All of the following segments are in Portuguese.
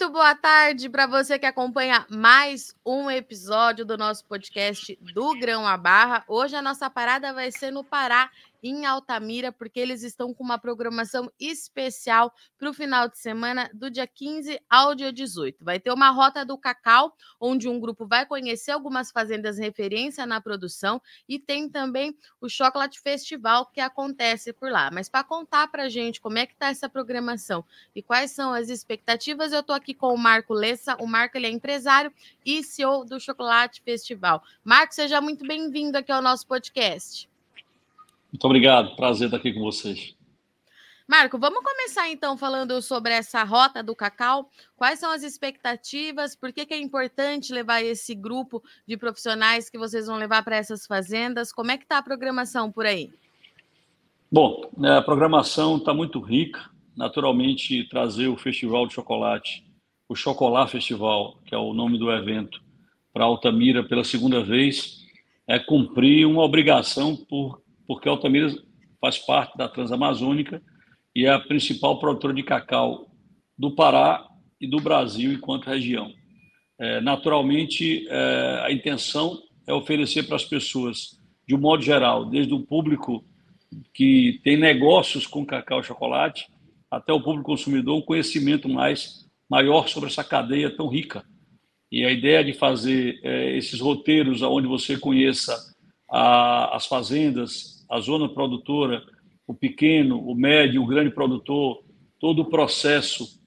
Muito boa tarde para você que acompanha mais um episódio do nosso podcast do Grão a Barra. Hoje a nossa parada vai ser no Pará em Altamira, porque eles estão com uma programação especial para o final de semana, do dia 15 ao dia 18. Vai ter uma rota do cacau, onde um grupo vai conhecer algumas fazendas referência na produção, e tem também o Chocolate Festival que acontece por lá. Mas para contar para gente como é que está essa programação e quais são as expectativas, eu estou aqui com o Marco Lessa. O Marco ele é empresário e CEO do Chocolate Festival. Marco, seja muito bem-vindo aqui ao nosso podcast. Muito obrigado, prazer estar aqui com vocês. Marco, vamos começar então falando sobre essa rota do cacau. Quais são as expectativas? Por que, que é importante levar esse grupo de profissionais que vocês vão levar para essas fazendas? Como é que está a programação por aí? Bom, né, a programação está muito rica. Naturalmente, trazer o Festival de Chocolate, o Chocolat Festival, que é o nome do evento, para Altamira pela segunda vez, é cumprir uma obrigação por porque Altamira faz parte da Transamazônica e é a principal produtora de cacau do Pará e do Brasil enquanto região. É, naturalmente, é, a intenção é oferecer para as pessoas, de um modo geral, desde o público que tem negócios com cacau e chocolate, até o público consumidor, um conhecimento mais maior sobre essa cadeia tão rica. E a ideia de fazer é, esses roteiros onde você conheça a, as fazendas, a zona produtora, o pequeno, o médio, o grande produtor, todo o processo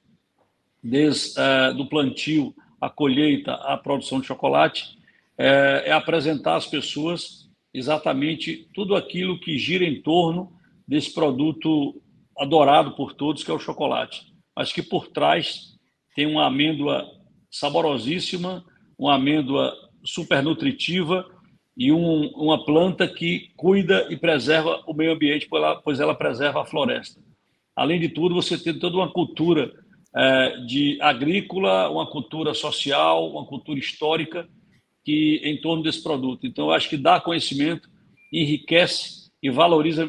desde uh, do plantio, a colheita, a produção de chocolate, é, é apresentar às pessoas exatamente tudo aquilo que gira em torno desse produto adorado por todos, que é o chocolate, mas que por trás tem uma amêndoa saborosíssima, uma amêndoa super nutritiva e um, uma planta que cuida e preserva o meio ambiente, pois ela, pois ela preserva a floresta. Além de tudo, você tem toda uma cultura é, de agrícola, uma cultura social, uma cultura histórica que em torno desse produto. Então, eu acho que dá conhecimento, enriquece e valoriza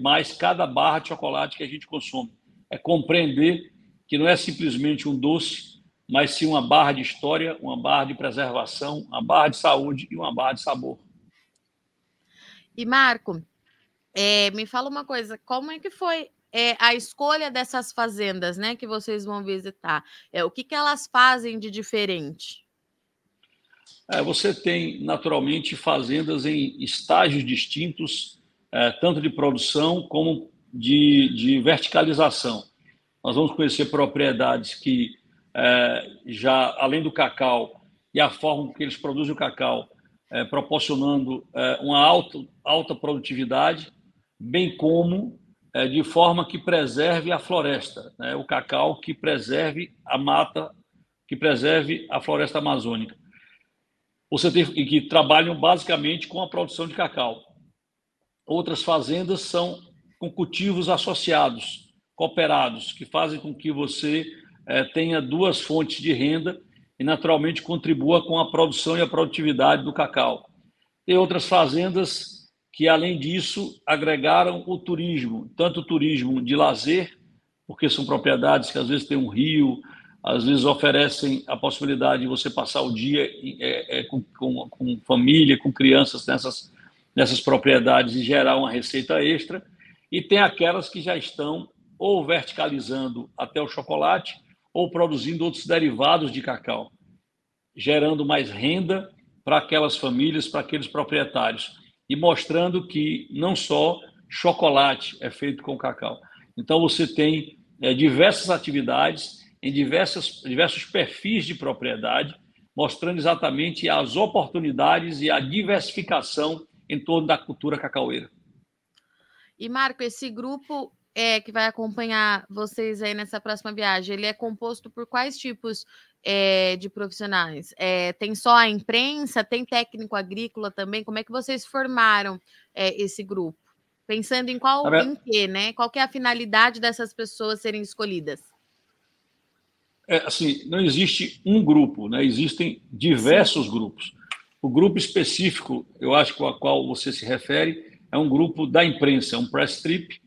mais cada barra de chocolate que a gente consome. É compreender que não é simplesmente um doce, mas sim uma barra de história, uma barra de preservação, uma barra de saúde e uma barra de sabor. E Marco, é, me fala uma coisa, como é que foi é, a escolha dessas fazendas, né, que vocês vão visitar? É, o que, que elas fazem de diferente? É, você tem naturalmente fazendas em estágios distintos, é, tanto de produção como de, de verticalização. Nós vamos conhecer propriedades que é, já além do cacau e a forma que eles produzem o cacau, é, proporcionando é, uma alta, alta produtividade, bem como é, de forma que preserve a floresta, né? o cacau que preserve a mata, que preserve a floresta amazônica. Você tem e que trabalham basicamente com a produção de cacau. Outras fazendas são com cultivos associados, cooperados, que fazem com que você é, tenha duas fontes de renda e, naturalmente, contribua com a produção e a produtividade do cacau. Tem outras fazendas que, além disso, agregaram o turismo, tanto o turismo de lazer, porque são propriedades que às vezes têm um rio, às vezes oferecem a possibilidade de você passar o dia é, é, com, com, com, família, com crianças nessas, nessas propriedades e gerar uma receita extra. E tem aquelas que já estão ou verticalizando até o chocolate ou produzindo outros derivados de cacau, gerando mais renda para aquelas famílias, para aqueles proprietários e mostrando que não só chocolate é feito com cacau. Então você tem é, diversas atividades em diversas, diversos perfis de propriedade, mostrando exatamente as oportunidades e a diversificação em torno da cultura cacaueira. E Marco, esse grupo é, que vai acompanhar vocês aí nessa próxima viagem, ele é composto por quais tipos é, de profissionais? É, tem só a imprensa, tem técnico agrícola também? Como é que vocês formaram é, esse grupo? Pensando em qual tá em quê, né? Qual é a finalidade dessas pessoas serem escolhidas? É, assim, não existe um grupo, né? Existem diversos Sim. grupos. O grupo específico, eu acho ao qual você se refere, é um grupo da imprensa, é um press trip,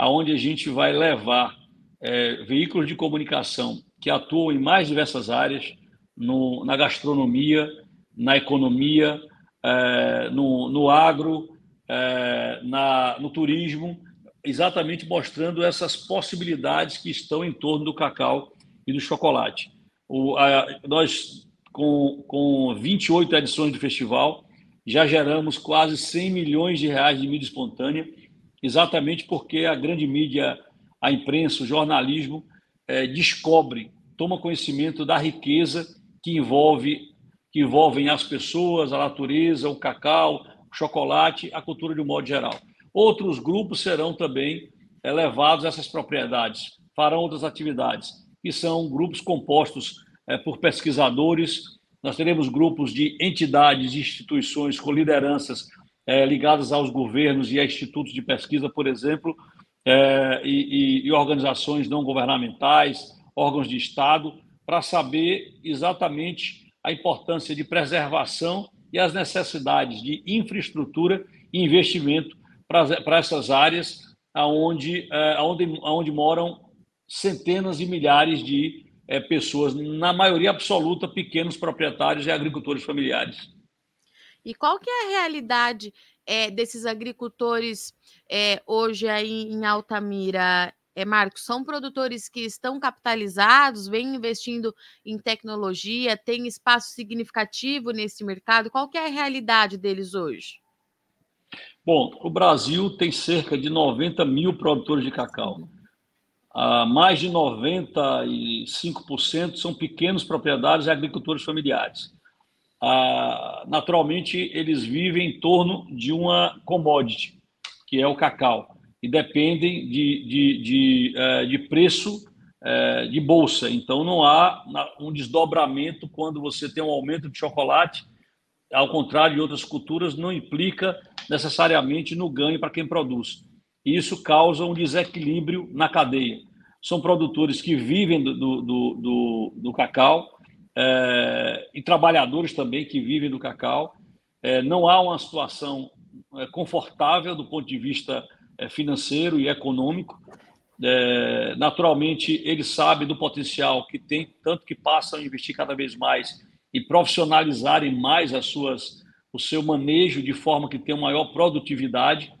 aonde a gente vai levar é, veículos de comunicação que atuam em mais diversas áreas, no, na gastronomia, na economia, é, no, no agro, é, na, no turismo, exatamente mostrando essas possibilidades que estão em torno do cacau e do chocolate. O, a, nós, com, com 28 edições do festival, já geramos quase 100 milhões de reais de mídia espontânea, exatamente porque a grande mídia, a imprensa, o jornalismo, é, descobre, toma conhecimento da riqueza que envolve que envolvem as pessoas, a natureza, o cacau, o chocolate, a cultura de um modo geral. Outros grupos serão também levados a essas propriedades, farão outras atividades, que são grupos compostos é, por pesquisadores. Nós teremos grupos de entidades instituições com lideranças é, ligadas aos governos e a institutos de pesquisa, por exemplo, é, e, e organizações não governamentais, órgãos de Estado, para saber exatamente a importância de preservação e as necessidades de infraestrutura e investimento para essas áreas onde, é, onde, onde moram centenas e milhares de é, pessoas, na maioria absoluta, pequenos proprietários e agricultores familiares. E qual que é a realidade é, desses agricultores é, hoje aí em Altamira? É, Marcos, são produtores que estão capitalizados, vêm investindo em tecnologia, tem espaço significativo nesse mercado. Qual que é a realidade deles hoje? Bom, o Brasil tem cerca de 90 mil produtores de cacau. Ah, mais de 95% são pequenos proprietários e agricultores familiares. Ah, naturalmente, eles vivem em torno de uma commodity, que é o cacau, e dependem de, de, de, eh, de preço eh, de bolsa. Então, não há um desdobramento quando você tem um aumento de chocolate, ao contrário de outras culturas, não implica necessariamente no ganho para quem produz. Isso causa um desequilíbrio na cadeia. São produtores que vivem do, do, do, do cacau é, e trabalhadores também que vivem do cacau. É, não há uma situação é, confortável do ponto de vista é, financeiro e econômico. É, naturalmente, eles sabem do potencial que tem, tanto que passam a investir cada vez mais e profissionalizarem mais as suas o seu manejo de forma que tenha maior produtividade.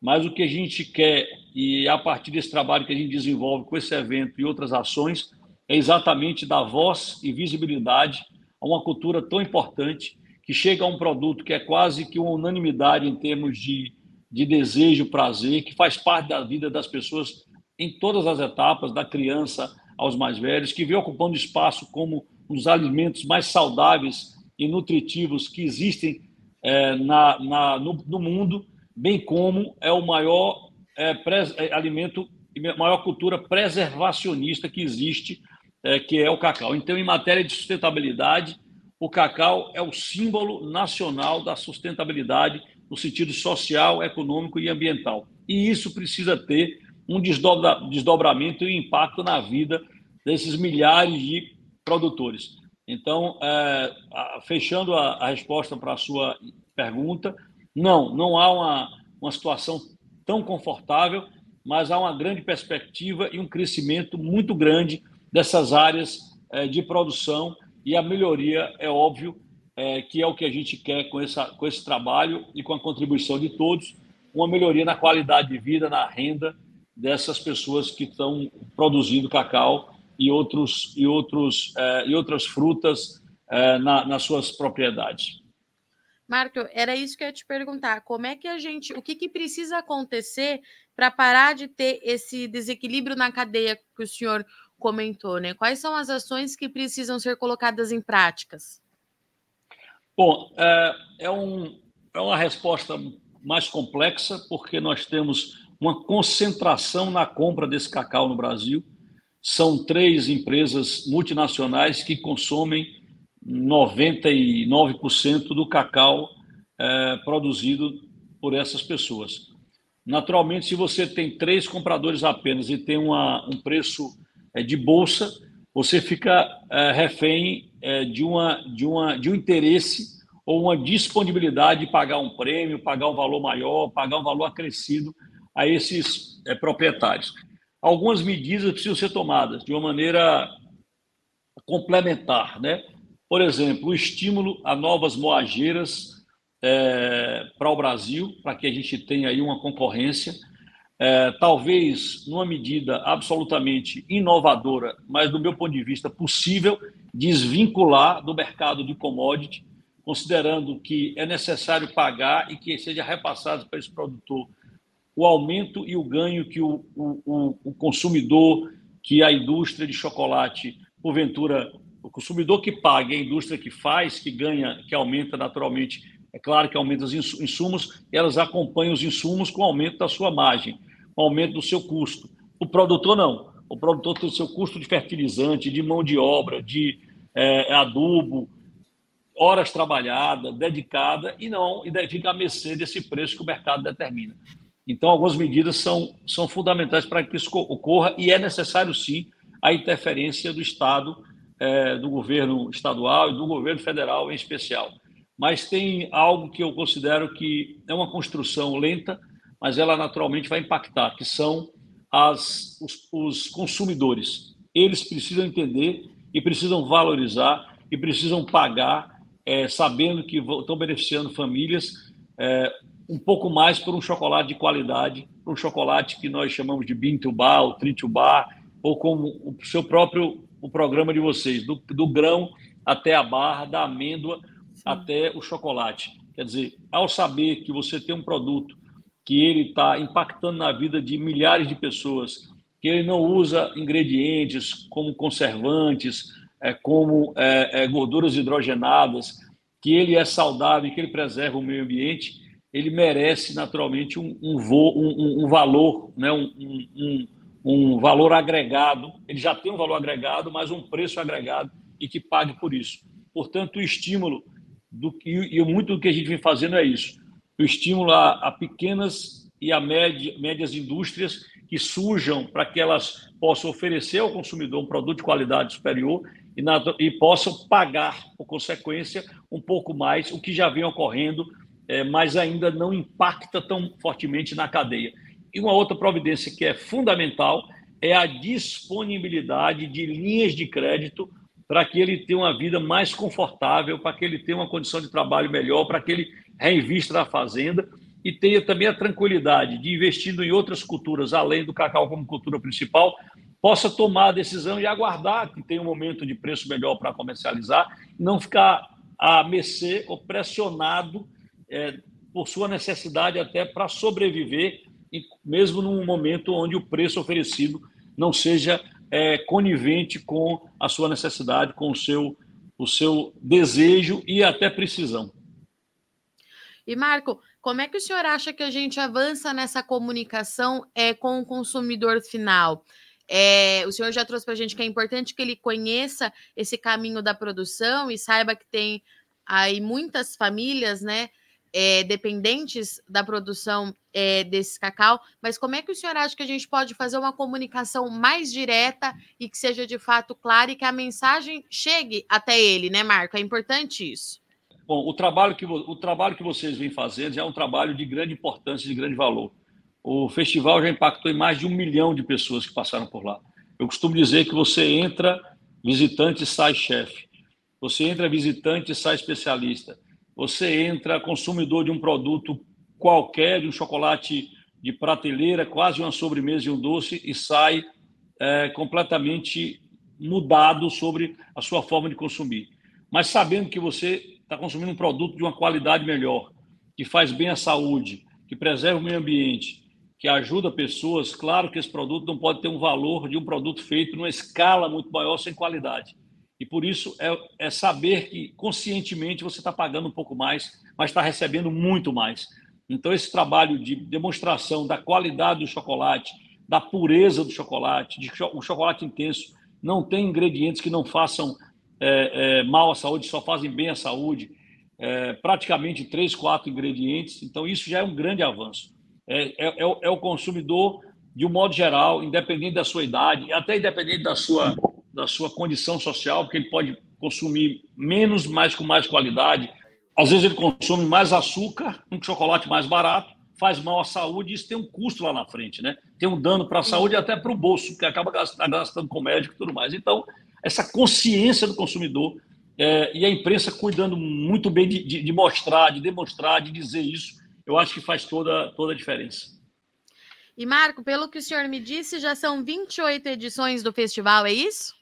Mas o que a gente quer, e a partir desse trabalho que a gente desenvolve com esse evento e outras ações, é exatamente dar voz e visibilidade a uma cultura tão importante que chega a um produto que é quase que uma unanimidade em termos de, de desejo, prazer, que faz parte da vida das pessoas em todas as etapas, da criança aos mais velhos, que vem ocupando espaço como um dos alimentos mais saudáveis e nutritivos que existem é, na, na no, no, mundo, bem como é o maior é, pres, é, alimento e maior cultura preservacionista que existe, é, que é o cacau. Então, em matéria de sustentabilidade, o cacau é o símbolo nacional da sustentabilidade no sentido social, econômico e ambiental. E isso precisa ter um desdobra, desdobramento e impacto na vida desses milhares de produtores. Então, é, fechando a, a resposta para a sua pergunta, não, não há uma, uma situação tão confortável, mas há uma grande perspectiva e um crescimento muito grande dessas áreas é, de produção e a melhoria, é óbvio, é, que é o que a gente quer com, essa, com esse trabalho e com a contribuição de todos, uma melhoria na qualidade de vida, na renda dessas pessoas que estão produzindo cacau e, outros, e, outros, é, e outras frutas na, nas suas propriedades. Marco, era isso que eu ia te perguntar. Como é que a gente, o que, que precisa acontecer para parar de ter esse desequilíbrio na cadeia que o senhor comentou, né? Quais são as ações que precisam ser colocadas em práticas? Bom, é, é, um, é uma resposta mais complexa, porque nós temos uma concentração na compra desse cacau no Brasil são três empresas multinacionais que consomem 99% do cacau é, produzido por essas pessoas. Naturalmente, se você tem três compradores apenas e tem uma, um preço de bolsa, você fica é, refém é, de, uma, de, uma, de um interesse ou uma disponibilidade de pagar um prêmio, pagar um valor maior, pagar um valor acrescido a esses é, proprietários algumas medidas precisam ser tomadas de uma maneira complementar, né? Por exemplo, o estímulo a novas moageiras é, para o Brasil, para que a gente tenha aí uma concorrência, é, talvez numa medida absolutamente inovadora, mas do meu ponto de vista possível, desvincular do mercado de commodity, considerando que é necessário pagar e que seja repassado para esse produtor o aumento e o ganho que o, o, o consumidor, que a indústria de chocolate, porventura, o consumidor que paga, a indústria que faz, que ganha, que aumenta naturalmente, é claro que aumenta os insumos, elas acompanham os insumos com o aumento da sua margem, aumento do seu custo. O produtor não. O produtor tem o seu custo de fertilizante, de mão de obra, de é, adubo, horas trabalhadas, dedicada, e não e fica a mercê desse preço que o mercado determina. Então, algumas medidas são, são fundamentais para que isso ocorra e é necessário, sim, a interferência do Estado, é, do governo estadual e do governo federal em especial. Mas tem algo que eu considero que é uma construção lenta, mas ela naturalmente vai impactar, que são as, os, os consumidores. Eles precisam entender e precisam valorizar e precisam pagar, é, sabendo que estão beneficiando famílias é, um pouco mais por um chocolate de qualidade, um chocolate que nós chamamos de bean to bar, ou tree to bar, ou como o seu próprio o programa de vocês, do, do grão até a barra, da amêndoa Sim. até o chocolate. Quer dizer, ao saber que você tem um produto que ele está impactando na vida de milhares de pessoas, que ele não usa ingredientes como conservantes, é, como é, é, gorduras hidrogenadas, que ele é saudável, que ele preserva o meio ambiente, ele merece naturalmente um, um, um, um valor, né? Um, valor agregado. Ele já tem um valor agregado, mas um preço agregado e que pague por isso. Portanto, o estímulo do e muito do que a gente vem fazendo é isso: o estímulo a, a pequenas e a média, médias indústrias que surjam para que elas possam oferecer ao consumidor um produto de qualidade superior e, na, e possam pagar, por consequência, um pouco mais, o que já vem ocorrendo é, mas ainda não impacta tão fortemente na cadeia. E uma outra providência que é fundamental é a disponibilidade de linhas de crédito para que ele tenha uma vida mais confortável, para que ele tenha uma condição de trabalho melhor, para que ele reinvista na fazenda e tenha também a tranquilidade de investindo em outras culturas, além do cacau como cultura principal, possa tomar a decisão e aguardar que tenha um momento de preço melhor para comercializar, não ficar a mercê ou pressionado é, por sua necessidade até para sobreviver, mesmo num momento onde o preço oferecido não seja é, conivente com a sua necessidade, com o seu, o seu desejo e até precisão. E Marco, como é que o senhor acha que a gente avança nessa comunicação é, com o consumidor final? É, o senhor já trouxe para a gente que é importante que ele conheça esse caminho da produção e saiba que tem aí muitas famílias, né, é, dependentes da produção é, desse cacau, mas como é que o senhor acha que a gente pode fazer uma comunicação mais direta e que seja de fato clara e que a mensagem chegue até ele, né, Marco? É importante isso. Bom, o trabalho que, o trabalho que vocês vêm fazendo já é um trabalho de grande importância, de grande valor. O festival já impactou em mais de um milhão de pessoas que passaram por lá. Eu costumo dizer que você entra visitante sai chefe. Você entra visitante sai especialista você entra consumidor de um produto qualquer, de um chocolate de prateleira, quase uma sobremesa e um doce, e sai é, completamente mudado sobre a sua forma de consumir. Mas sabendo que você está consumindo um produto de uma qualidade melhor, que faz bem à saúde, que preserva o meio ambiente, que ajuda pessoas, claro que esse produto não pode ter um valor de um produto feito numa escala muito maior sem qualidade. E por isso é, é saber que conscientemente você está pagando um pouco mais, mas está recebendo muito mais. Então, esse trabalho de demonstração da qualidade do chocolate, da pureza do chocolate, de o chocolate intenso não tem ingredientes que não façam é, é, mal à saúde, só fazem bem à saúde. É, praticamente três, quatro ingredientes. Então, isso já é um grande avanço. É, é, é, o, é o consumidor, de um modo geral, independente da sua idade, até independente da sua da sua condição social, porque ele pode consumir menos, mas com mais qualidade. Às vezes ele consome mais açúcar, um chocolate mais barato, faz mal à saúde, isso tem um custo lá na frente, né? Tem um dano para a saúde e até para o bolso, que acaba gastando com médico e tudo mais. Então, essa consciência do consumidor é, e a imprensa cuidando muito bem de, de, de, mostrar, de demonstrar, de dizer isso, eu acho que faz toda, toda a diferença. E, Marco, pelo que o senhor me disse, já são 28 edições do festival, é isso?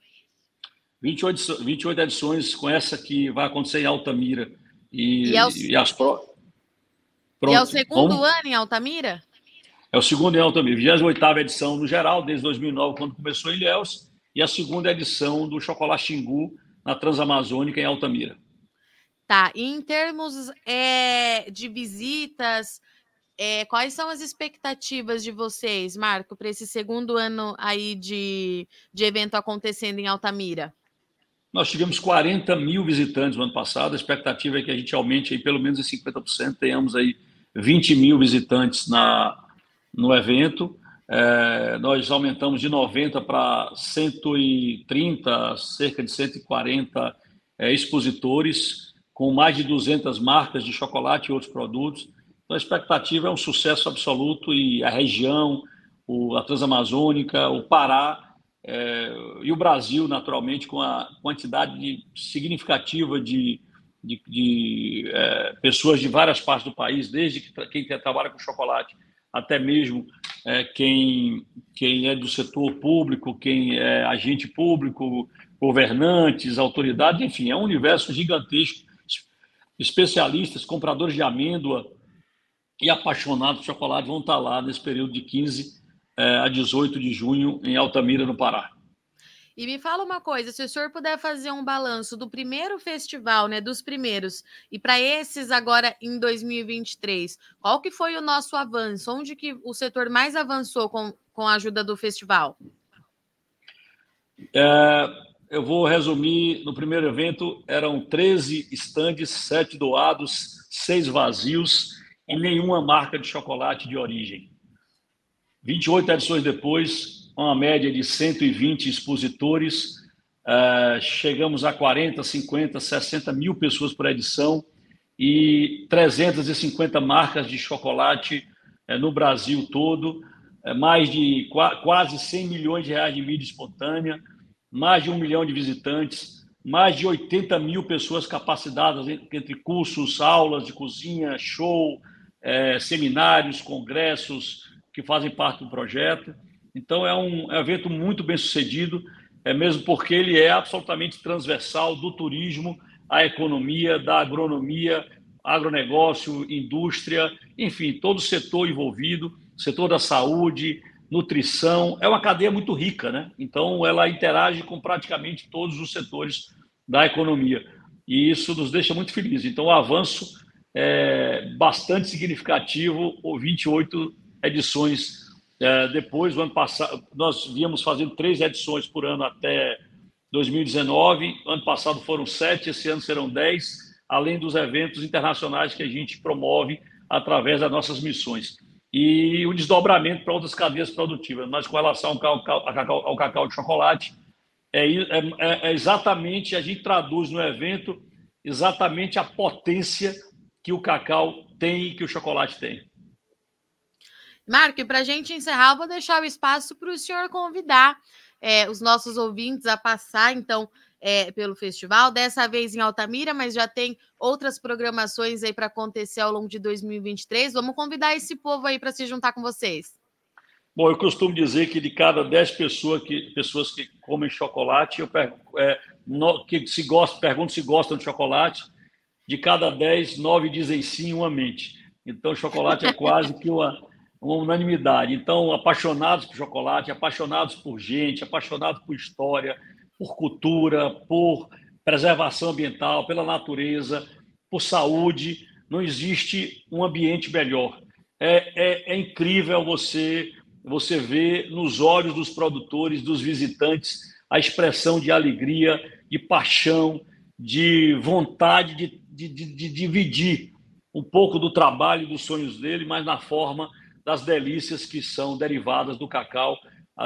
28, 28 edições com essa que vai acontecer em Altamira. E, e, é, o... e as pro... Pronto, e é o segundo vamos... ano em Altamira? É o segundo em Altamira, 28 edição no geral, desde 2009, quando começou em Ilhéus, e a segunda edição do Chocolate Xingu, na Transamazônica, em Altamira. Tá, e em termos é, de visitas, é, quais são as expectativas de vocês, Marco, para esse segundo ano aí de, de evento acontecendo em Altamira? Nós tivemos 40 mil visitantes no ano passado, a expectativa é que a gente aumente aí pelo menos em 50%, tenhamos aí 20 mil visitantes na, no evento. É, nós aumentamos de 90 para 130, cerca de 140 é, expositores, com mais de 200 marcas de chocolate e outros produtos. Então, a expectativa é um sucesso absoluto e a região, o, a Transamazônica, o Pará é, e o Brasil, naturalmente, com a quantidade de, significativa de, de, de é, pessoas de várias partes do país, desde que, quem trabalha com chocolate até mesmo é, quem, quem é do setor público, quem é agente público, governantes, autoridades, enfim, é um universo gigantesco. Especialistas, compradores de amêndoa e apaixonados por chocolate vão estar lá nesse período de 15 é, a 18 de junho em Altamira, no Pará. E me fala uma coisa, se o senhor puder fazer um balanço do primeiro festival, né, dos primeiros, e para esses agora em 2023, qual que foi o nosso avanço? Onde que o setor mais avançou com, com a ajuda do festival? É, eu vou resumir, no primeiro evento eram 13 estandes, 7 doados, 6 vazios e nenhuma marca de chocolate de origem. 28 edições depois, uma média de 120 expositores, uh, chegamos a 40, 50, 60 mil pessoas por edição e 350 marcas de chocolate uh, no Brasil todo, uh, mais de qu quase 100 milhões de reais de mídia espontânea, mais de um milhão de visitantes, mais de 80 mil pessoas capacitadas entre cursos, aulas de cozinha, show, seminários, congressos que fazem parte do projeto. Então, é um evento muito bem sucedido, é mesmo porque ele é absolutamente transversal do turismo à economia, da agronomia, agronegócio, indústria, enfim, todo o setor envolvido, setor da saúde, nutrição, é uma cadeia muito rica, né? Então, ela interage com praticamente todos os setores da economia. E isso nos deixa muito felizes. Então, o avanço é bastante significativo, 28 edições é, depois, o ano passado, nós víamos fazendo três edições por ano até 2019. Ano passado foram sete, esse ano serão dez, além dos eventos internacionais que a gente promove através das nossas missões. E o desdobramento para outras cadeias produtivas. Mas com relação ao cacau, ao cacau, de chocolate, é, é, é, exatamente, a gente traduz no evento exatamente a potência que o cacau tem e que o chocolate tem. Marco, e para a gente encerrar, vou deixar o espaço para o senhor convidar é, os nossos ouvintes a passar, então, é, pelo festival, dessa vez em Altamira, mas já tem outras programações aí para acontecer ao longo de 2023. Vamos convidar esse povo aí para se juntar com vocês. Bom, eu costumo dizer que de cada 10 pessoas que, pessoas que comem chocolate, eu é, no, que se gosta, pergunto se gostam de chocolate, de cada 10, 9 dizem sim, uma mente. Então, chocolate é quase que uma, uma unanimidade. Então, apaixonados por chocolate, apaixonados por gente, apaixonados por história, por cultura, por preservação ambiental, pela natureza, por saúde, não existe um ambiente melhor. É, é, é incrível você você ver nos olhos dos produtores, dos visitantes, a expressão de alegria, de paixão, de vontade de, de, de, de dividir um pouco do trabalho e dos sonhos dele, mas na forma das delícias que são derivadas do cacau,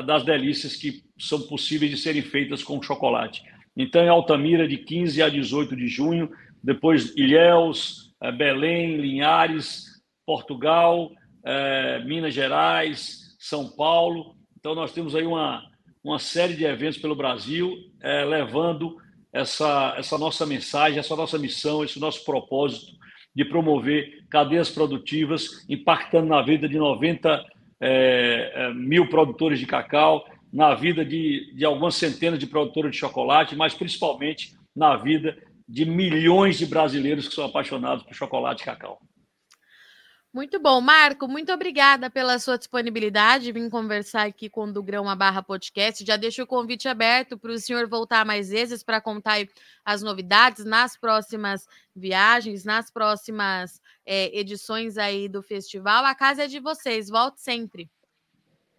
das delícias que são possíveis de serem feitas com chocolate. Então, em Altamira, de 15 a 18 de junho, depois Ilhéus, eh, Belém, Linhares, Portugal, eh, Minas Gerais, São Paulo. Então, nós temos aí uma, uma série de eventos pelo Brasil, é, levando essa, essa nossa mensagem, essa nossa missão, esse nosso propósito de promover cadeias produtivas, impactando na vida de 90 é, é, mil produtores de cacau, na vida de, de algumas centenas de produtores de chocolate, mas principalmente na vida de milhões de brasileiros que são apaixonados por chocolate e cacau. Muito bom, Marco. Muito obrigada pela sua disponibilidade de vir conversar aqui com o do Grão a Barra Podcast. Já deixo o convite aberto para o senhor voltar mais vezes para contar as novidades nas próximas viagens, nas próximas é, edições aí do festival. A casa é de vocês. Volte sempre.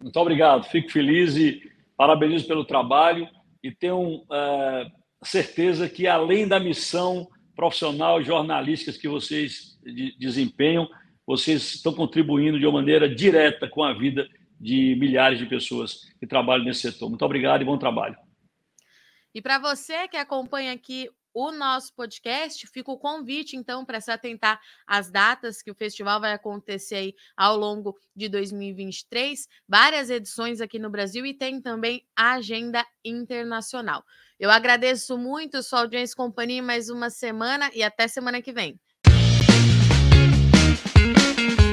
Muito obrigado. Fico feliz e parabenizo pelo trabalho e tenho é, certeza que além da missão profissional jornalística que vocês de, desempenham vocês estão contribuindo de uma maneira direta com a vida de milhares de pessoas que trabalham nesse setor. Muito obrigado e bom trabalho. E para você que acompanha aqui o nosso podcast, fica o convite, então, para se atentar às datas que o festival vai acontecer aí ao longo de 2023, várias edições aqui no Brasil e tem também a agenda internacional. Eu agradeço muito sua audiência e companhia mais uma semana e até semana que vem. Thank you.